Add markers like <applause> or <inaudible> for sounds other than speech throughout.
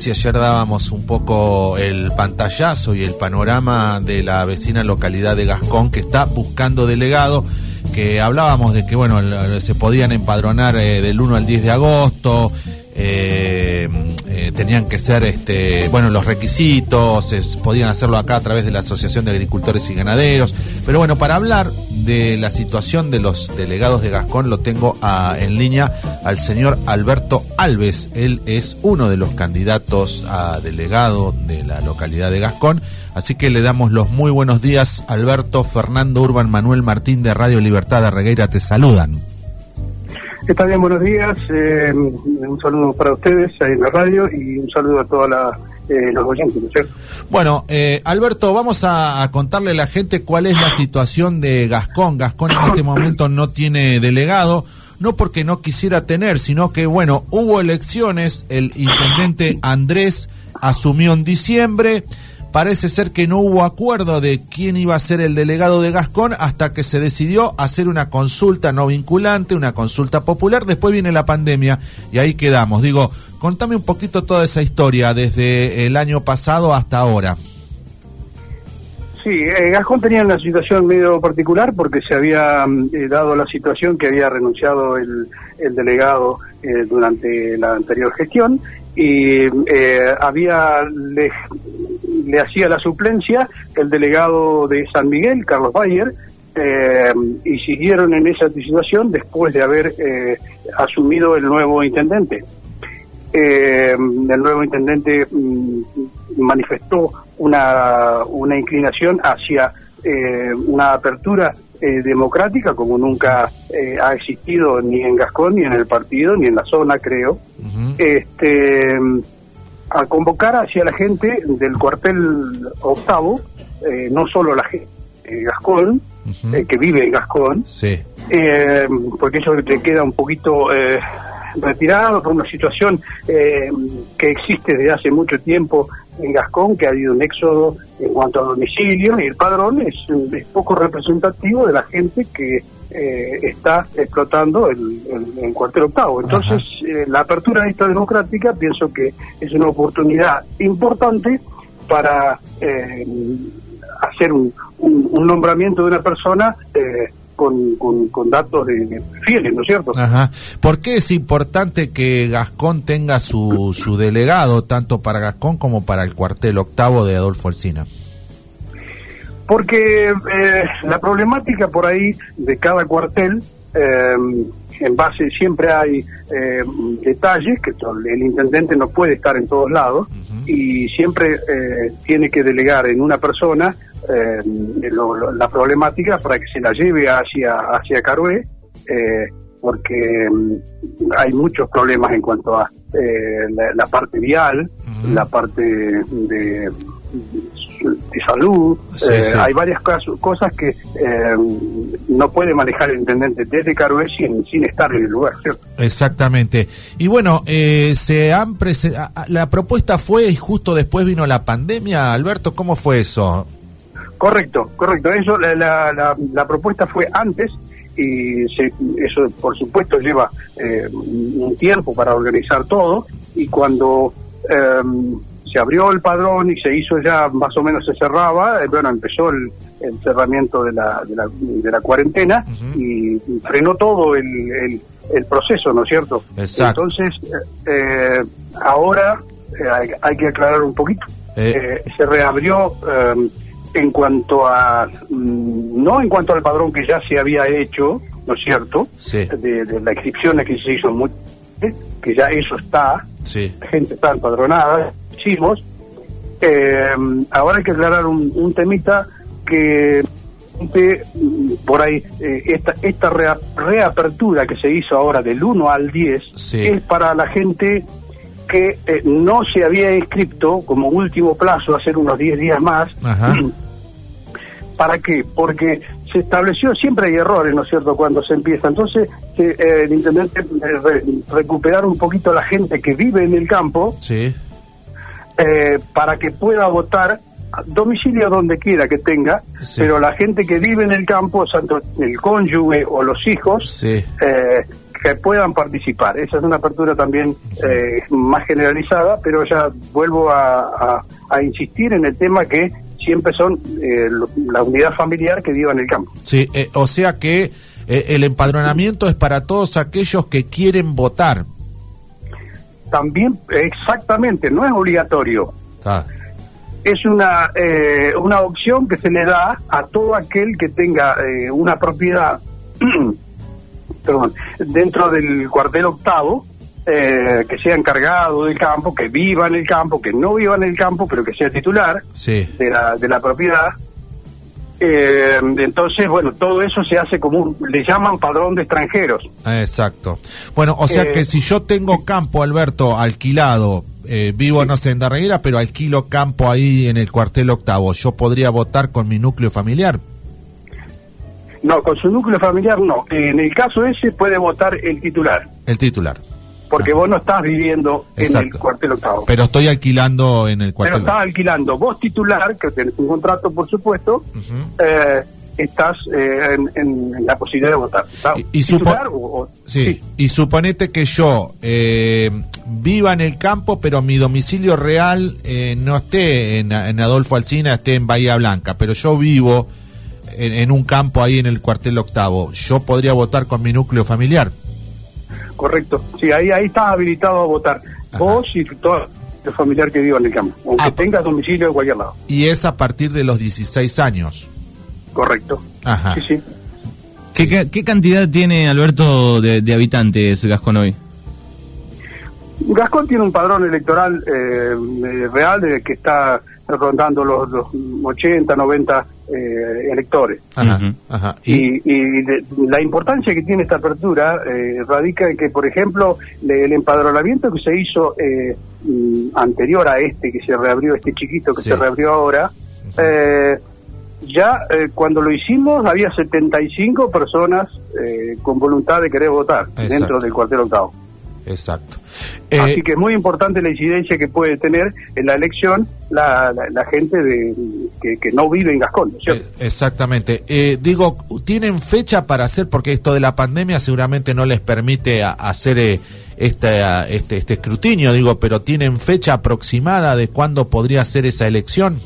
Si ayer dábamos un poco el pantallazo y el panorama de la vecina localidad de Gascón que está buscando delegado, que hablábamos de que bueno se podían empadronar eh, del 1 al 10 de agosto, eh, eh, tenían que ser este bueno los requisitos podían hacerlo acá a través de la asociación de agricultores y ganaderos. Pero bueno para hablar de la situación de los delegados de Gascón lo tengo en línea al señor Alberto Alves. Él es uno de los candidatos a delegado de la localidad de Gascón. Así que le damos los muy buenos días Alberto Fernando Urban Manuel Martín de Radio Libertad de Regueira te saludan Está bien, buenos días. Eh, un saludo para ustedes en la radio y un saludo a todos eh, los oyentes, ¿no Bueno, eh, Alberto, vamos a, contarle a la gente cuál es la situación de Gascón. Gascón en este momento no tiene delegado, no porque no quisiera tener, sino que, bueno, hubo elecciones, el intendente Andrés asumió en diciembre parece ser que no hubo acuerdo de quién iba a ser el delegado de Gascón hasta que se decidió hacer una consulta no vinculante, una consulta popular. Después viene la pandemia y ahí quedamos. Digo, contame un poquito toda esa historia desde el año pasado hasta ahora. Sí, eh, Gascón tenía una situación medio particular porque se había mm, eh, dado la situación que había renunciado el, delegado eh, durante la anterior gestión y había le hacía la suplencia el delegado de San Miguel, Carlos Bayer, eh, y siguieron en esa situación después de haber eh, asumido el nuevo intendente. Eh, el nuevo intendente mm, manifestó una, una inclinación hacia una apertura democrática como nunca ha existido ni en Gascón, ni en el partido, ni en la zona, creo. Este a convocar hacia la gente del cuartel octavo, eh, no solo la gente de Gascón, eh, que vive en Gascón, sí. Eh, porque eso te queda un poquito retirado por una situación que existe desde hace mucho tiempo en Gascón, que ha habido un éxodo en cuanto a domicilio, y el padrón es, es poco representativo de la gente que eh, está explotando el, el, cuartel octavo. Entonces, eh, la apertura de esta democrática pienso que es una oportunidad importante para eh, hacer un, un, nombramiento de una persona con, con, datos de, fieles, ¿no es cierto? Ajá. ¿Por qué es importante que Gascón tenga su, su delegado, tanto para Gascón como para el cuartel octavo de Adolfo Alsina? Porque eh, la problemática por ahí de cada cuartel, eh, en base siempre hay eh, detalles, que el intendente no puede estar en todos lados y siempre tiene que delegar en una persona la problemática para que se la lleve hacia, hacia Carué, porque mm, hay muchos problemas en cuanto a la, parte vial, la parte de de salud. Eh, hay varias cosas que eh, no puede manejar el intendente desde Carué sin, sin estar en el lugar, ¿cierto? Exactamente. Y bueno, eh, se han la propuesta fue y justo después vino la pandemia. Alberto, ¿cómo fue eso? Correcto, correcto. Eso, la, la, la, propuesta fue antes y eso por supuesto lleva un tiempo para organizar todo y cuando se abrió el padrón y se hizo ya, más o menos se cerraba, eh, bueno, empezó el, cerramiento de la, de la, de la cuarentena y frenó todo el, el, proceso, ¿no es cierto? Exacto. Entonces, eh, ahora eh, hay, que aclarar un poquito. se reabrió en cuanto a, mm, no en cuanto al padrón que ya se había hecho, ¿no es cierto? Sí. De, de la inscripción que se hizo, muy, que ya eso está, sí. la gente está empadronada, eh, ahora hay que aclarar un, temita que por ahí eh, esta esta reapertura que se hizo ahora del 1 al 10 es para la gente que eh, no se había inscrito como último plazo hacer unos 10 días más <clears throat> ¿Para qué? Porque se estableció, siempre hay errores, ¿no es cierto?, cuando se empieza. Entonces, el intendente recuperar un poquito la gente que vive en el campo, sí eh, para que pueda votar domicilio donde quiera que tenga, pero la gente que vive en el campo, tanto el cónyuge o los hijos, eh, que puedan participar. Esa es una apertura también eh, más generalizada, pero ya vuelvo a, insistir en el tema que siempre son eh, la unidad familiar que viva en el campo. Sí, eh, o sea que el empadronamiento es para todos aquellos que quieren votar. También, exactamente, no es obligatorio. Ah. Es una, una opción que se le da a todo aquel que tenga una propiedad <clears throat> dentro del cuartel octavo, eh, que sea encargado del campo, que viva en el campo, que no viva en el campo, pero que sea titular de, la, de la propiedad. Eh, entonces, bueno, todo eso se hace como un, le llaman padrón de extranjeros. Exacto. Bueno, o sea que eh, si yo tengo campo, Alberto, alquilado, vivo, no sé, en Darreguera, pero alquilo campo ahí en el cuartel octavo, ¿yo podría votar con mi núcleo familiar? No, con su núcleo familiar no. En el caso ese puede votar el titular. El titular. Porque ah. vos no estás viviendo en el cuartel octavo. Pero estoy alquilando en el cuartel. Pero estás alquilando. Vos titular, que tenés un contrato, por supuesto, eh, estás eh, en, la posibilidad de votar. Y, sí. y suponete que yo eh, viva en el campo, pero mi domicilio real no esté en, en Adolfo Alcina, esté en Bahía Blanca, pero yo vivo en, un campo ahí en el cuartel octavo, ¿yo podría votar con mi núcleo familiar? Correcto, sí, ahí, ahí estás habilitado a votar. Vos y todo el familiar que viva en el campo, aunque ah, tengas domicilio en cualquier lado. Y es a partir de los 16 años. Correcto. Ajá. Sí, sí. ¿Qué, cantidad tiene Alberto de, habitantes Gascón hoy? Gascón tiene un padrón electoral eh, eh, real de que está rondando los, los 80, 90 eh, electores. Y, la importancia que tiene esta apertura eh, radica en que, por ejemplo, el empadronamiento que se hizo eh, mm, anterior a este, que se reabrió, este chiquito que se reabrió ahora, ya cuando lo hicimos había 75 personas con voluntad de querer votar dentro del cuartel octavo. Exacto. Así que es muy importante la incidencia que puede tener en la elección la, la, gente de, que, no vive en Gascón. Eh, exactamente. Eh, digo, ¿tienen fecha para hacer? Porque esto de la pandemia seguramente no les permite hacer eh, este, este, este escrutinio, digo, pero ¿tienen fecha aproximada de cuándo podría ser esa elección?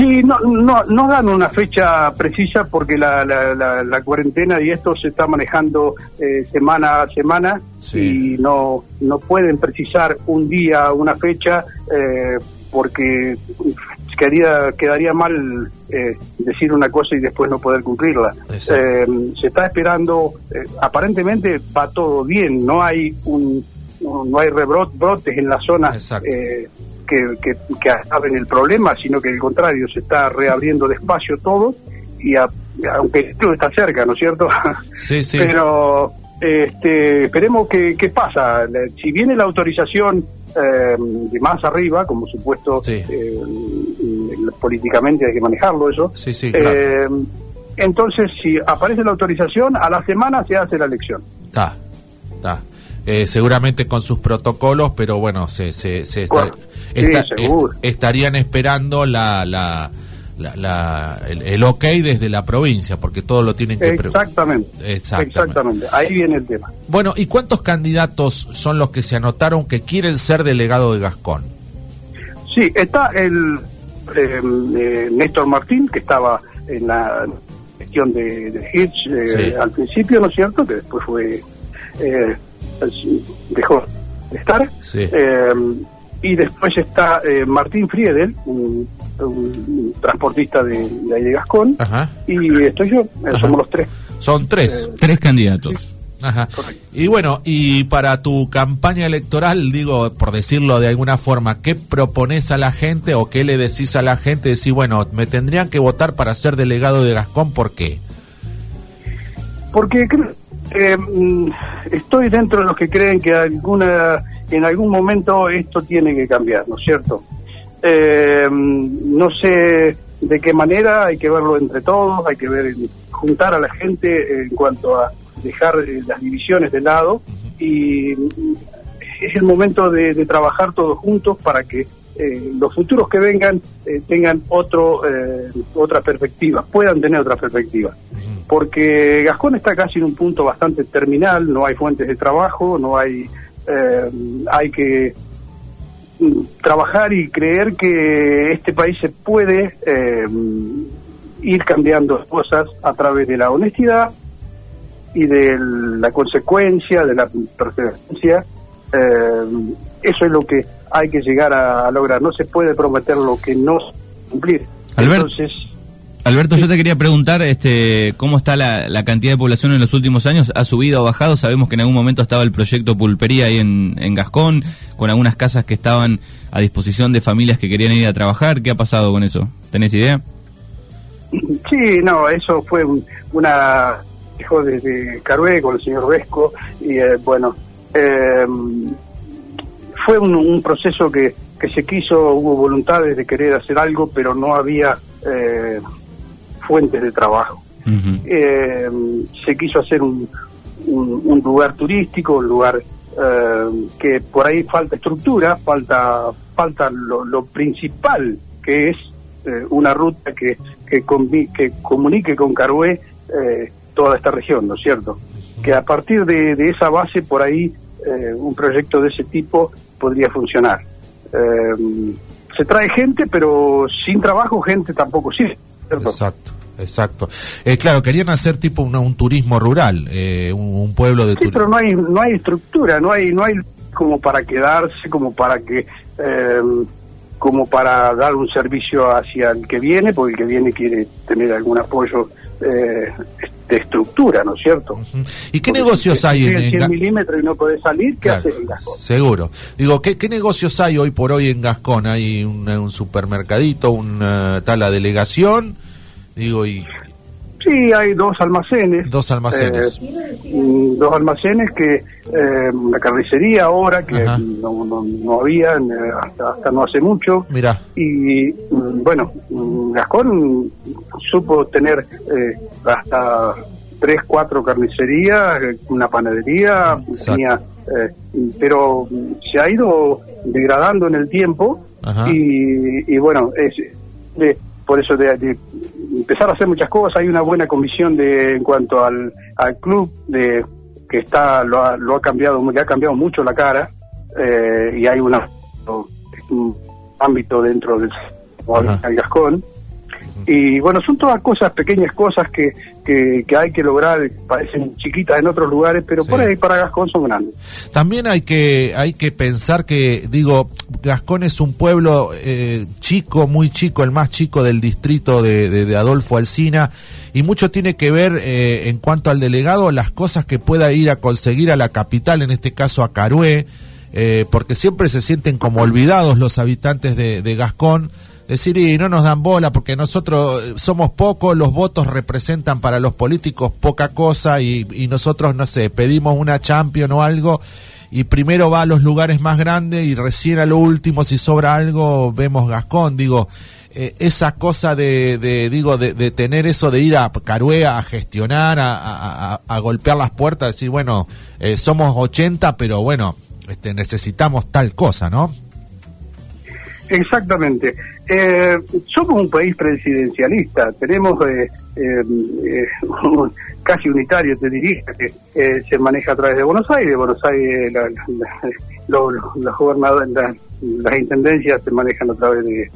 Sí, no, no, no dan una fecha precisa porque la, la, la, cuarentena y esto se está manejando eh, semana a semana y no, no pueden precisar un día, una fecha, eh, porque quedaría, quedaría mal eh, decir una cosa y después no poder cumplirla. se está esperando, aparentemente va todo bien, no hay un no, hay rebrotes en la zona que, que, que el problema, sino que al contrario, se está reabriendo despacio todo, y aunque esto está cerca, ¿no es cierto? <laughs> Sí, sí. Pero este, esperemos que, que pasa. Si viene la autorización eh, de más arriba, como supuesto eh, políticamente hay que manejarlo eso, sí, sí, eh, entonces si aparece la autorización, a la semana se hace la elección. Está, está. Seguramente con sus protocolos, pero bueno, se, se, se está, estarían esperando la, la, la, el, ok desde la provincia, porque todo lo tienen que... Exactamente, exactamente. Ahí viene el tema. Bueno, ¿y cuántos candidatos son los que se anotaron que quieren ser delegado de Gascón? Sí, está el eh, eh, Néstor Martín, que estaba en la gestión de, de Hitch eh, al principio, ¿no es cierto? Que después fue... dejó de estar. Sí. Y después está eh, Martín Friedel, un, transportista de, de, Gascón. Y estoy yo, eh, somos los tres. Son tres. Eh, tres candidatos. Ajá. Y bueno, y para tu campaña electoral, digo, por decirlo de alguna forma, ¿qué propones a la gente o qué le decís a la gente? Decir, bueno, me tendrían que votar para ser delegado de Gascón, ¿por qué? Porque mm, estoy dentro de los que creen que alguna en algún momento esto tiene que cambiar, ¿no es cierto? Eh, no sé de qué manera, hay que verlo entre todos, hay que ver, juntar a la gente en cuanto a dejar eh, las divisiones de lado y es el momento de, trabajar todos juntos para que eh, los futuros que vengan tengan otro otra perspectiva, puedan tener otra perspectiva. Porque Gascón está casi en un punto bastante terminal, no hay fuentes de trabajo, no hay, eh, hay que mm, trabajar y creer que este país se puede eh, ir cambiando cosas a través de la honestidad y de la consecuencia, de la perseverancia. Eh, eso es lo que hay que llegar a, lograr. No se puede prometer lo que no se cumplir. Entonces, Alberto, yo te quería preguntar este, cómo está la, cantidad de población en los últimos años. ¿Ha subido o bajado? Sabemos que en algún momento estaba el proyecto Pulpería ahí en, en Gascón, con algunas casas que estaban a disposición de familias que querían ir a trabajar. ¿Qué ha pasado con eso? ¿Tenés idea? Sí, no, eso fue una hijo desde Carué con el señor Vesco y eh, bueno, em, fue un, proceso que, que se quiso, hubo voluntades de querer hacer algo, pero no había eh, fuentes de trabajo. Em, se quiso hacer un, un, lugar turístico, un lugar em, que por ahí falta estructura, falta falta lo, lo principal que es eh, una ruta que, que, que, comunique con Carué eh, toda esta región, ¿no es cierto? Que a partir de, esa base, por ahí, eh, un proyecto de ese tipo podría funcionar. se trae gente, pero sin trabajo gente tampoco sí. Exacto. Exacto. claro, querían hacer tipo un turismo rural, un, pueblo de Sí, pero no hay no hay estructura, no hay no hay como para quedarse, como para que como para dar un servicio hacia el que viene, porque el que viene quiere tener algún apoyo eh, de estructura, ¿no es cierto? ¿Y qué negocios hay en, 100 milímetros y no podés salir? ¿Qué haces en Gascón? Seguro. Digo, ¿qué, negocios hay hoy por hoy en Gascón? ¿Hay un, supermercadito, una tal delegación? Digo, y, Sí, hay dos almacenes. Dos almacenes. Eh, mm, dos almacenes que eh, la carnicería ahora, que no, no, no, había eh, hasta, hasta no hace mucho. Mira. Y mm, bueno, mm, Gascón supo tener hasta tres, cuatro carnicerías, una panadería, tenía, pero se ha ido degradando en el tiempo y, y, bueno, es, de, por eso de, de empezar a hacer muchas cosas. Hay una buena comisión de en cuanto al, al club de que está lo ha, lo ha cambiado, le ha cambiado mucho la cara eh, y hay una, un ámbito dentro del Gascón. Y bueno, son todas cosas, pequeñas cosas que, que, hay que lograr, parecen chiquitas en otros lugares, pero por ahí para Gascón son grandes. También hay que, hay que pensar que, digo, Gascón es un pueblo eh, chico, muy chico, el más chico del distrito de, de, Adolfo Alsina, y mucho tiene que ver eh, en cuanto al delegado, las cosas que pueda ir a conseguir a la capital, en este caso a Carué, eh, porque siempre se sienten como olvidados los habitantes de, de Gascón decir, y no nos dan bola porque nosotros eh, somos pocos, los votos representan para los políticos poca cosa y, nosotros, no sé, pedimos una champion o algo y primero va a los lugares más grandes y recién a lo último, si sobra algo, vemos Gascón, digo. Eh, esa cosa de, digo de, tener eso de ir a Caruea a gestionar a, golpear las puertas decir bueno eh, somos 80 pero bueno este necesitamos tal cosa no Exactamente. Eh, somos un país presidencialista, tenemos eh, eh, <laughs> casi unitario, te diría, que se maneja a través de Buenos Aires. Buenos Aires, la, las intendencias se manejan a través de,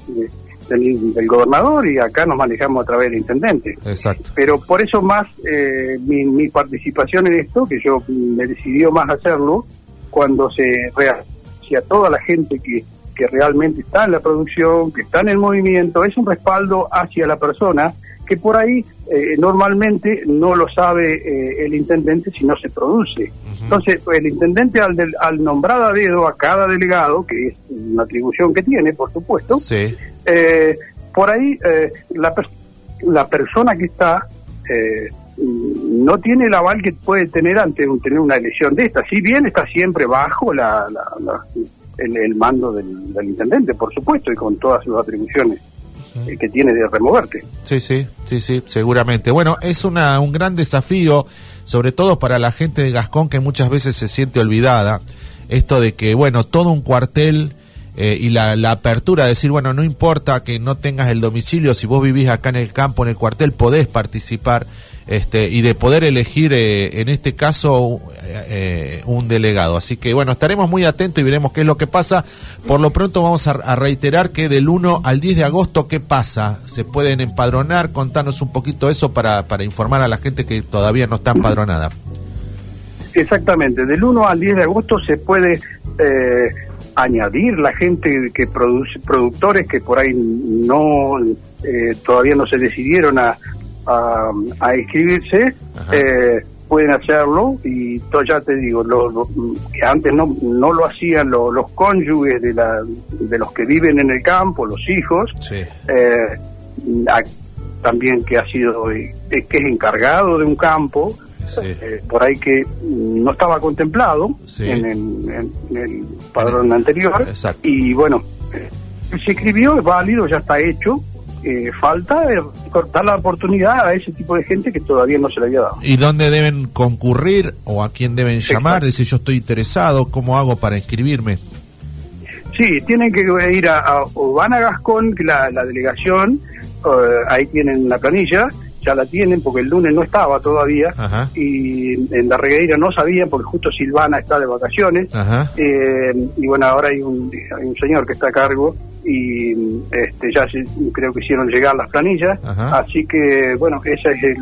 del, gobernador y acá nos manejamos a través del intendente. Exacto. Pero por eso más mi, mi participación en esto, que yo me decidió más hacerlo, cuando se reacia toda la gente que que realmente está en la producción, que está en el movimiento, es un respaldo hacia la persona que por ahí eh, normalmente no lo sabe eh, el intendente si no se produce. Entonces, el intendente al, al nombrar a dedo a cada delegado, que es una atribución que tiene, por supuesto, eh, por ahí la, la persona que está no tiene el aval que puede tener ante tener una elección de esta. Si bien está siempre bajo la, la el, mando del, intendente, por supuesto, y con todas sus atribuciones eh, que tiene de removerte. Sí, sí, sí, sí, seguramente. Bueno, es una, un gran desafío, sobre todo para la gente de Gascón que muchas veces se siente olvidada, esto de que, bueno, todo un cuartel eh, y la, apertura, decir, bueno, no importa que no tengas el domicilio, si vos vivís acá en el campo, en el cuartel, podés participar este, y de poder elegir, eh, en este caso, eh, un delegado. Así que, bueno, estaremos muy atentos y veremos qué es lo que pasa. Por lo pronto vamos a, a reiterar que del 1 al 10 de agosto, ¿qué pasa? ¿Se pueden empadronar? Contanos un poquito eso para, para informar a la gente que todavía no está empadronada. Exactamente, del 1 al 10 de agosto se puede eh, añadir la gente que produce, productores que por ahí no eh, todavía no se decidieron a, a, a inscribirse, eh, pueden hacerlo y todo, ya te digo, lo, lo, que antes no, no lo hacían lo, los cónyuges de, la, de los que viven en el campo, los hijos, Sí. eh, a- también que ha sido, eh, que es encargado de un campo, Sí. eh, por ahí que no estaba contemplado Sí. en, el- en- en el padrón anterior Exacto. y bueno eh, se escribió es válido ya está hecho eh, falta eh, dar la oportunidad a ese tipo de gente que todavía no se le había dado ¿Y dónde deben concurrir o a quién deben llamar? Decir, yo estoy interesado, ¿cómo hago para inscribirme? sí tienen que ir a, a- o van a Gascón que la, la delegación eh, ahí tienen la planilla ya la tienen porque el lunes no estaba todavía Ajá. y en la regueira no sabían porque justo Silvana está de vacaciones. Eh, y bueno, ahora hay un, hay un señor que está a cargo y este, ya se- creo que hicieron llegar las planillas, Ajá. así que bueno, ese es el,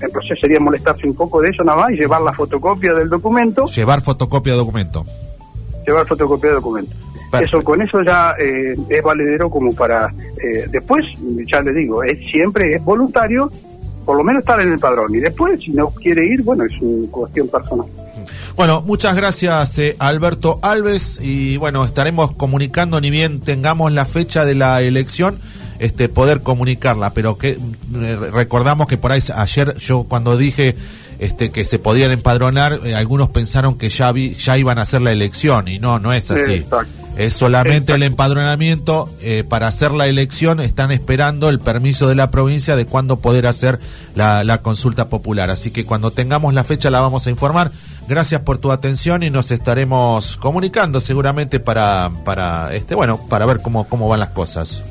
el proceso, sería molestarse un poco de eso nada más y llevar la fotocopia del documento, Llevar fotocopia de documento. llevar fotocopia del documento. Perfecto. Eso con eso ya eh, es valedero como para eh, después, ya le digo, es siempre es voluntario, por lo menos estar en el padrón y después si no quiere ir, bueno, es una cuestión personal. Bueno, muchas gracias eh, Alberto Alves y bueno, estaremos comunicando ni bien tengamos la fecha de la elección, este poder comunicarla, pero que eh, recordamos que por ahí ayer yo cuando dije este que se podían empadronar, eh, algunos pensaron que ya vi, ya iban a hacer la elección y no, no es así. Exacto. Es solamente el empadronamiento eh, para hacer la elección. Están esperando el permiso de la provincia de cuándo poder hacer la, la consulta popular. Así que cuando tengamos la fecha la vamos a informar. Gracias por tu atención y nos estaremos comunicando seguramente para, para este, bueno, para ver cómo, cómo van las cosas.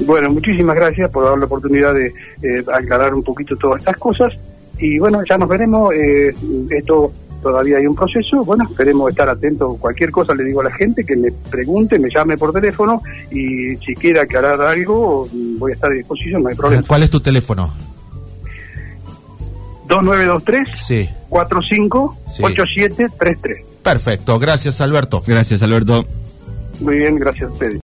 Bueno, muchísimas gracias por dar la oportunidad de eh, aclarar un poquito todas estas cosas. Y bueno, ya nos veremos. eh, esto todavía hay un proceso. Bueno, esperemos estar atentos. Cualquier cosa le digo a la gente que me pregunte, me llame por teléfono y si quiere aclarar algo, voy a estar a disposición, no hay problema. ¿Cuál es tu teléfono? 2923 Sí. 45 Sí. 8733. Perfecto. Gracias, Alberto. Gracias, Alberto. Muy bien, gracias a ustedes.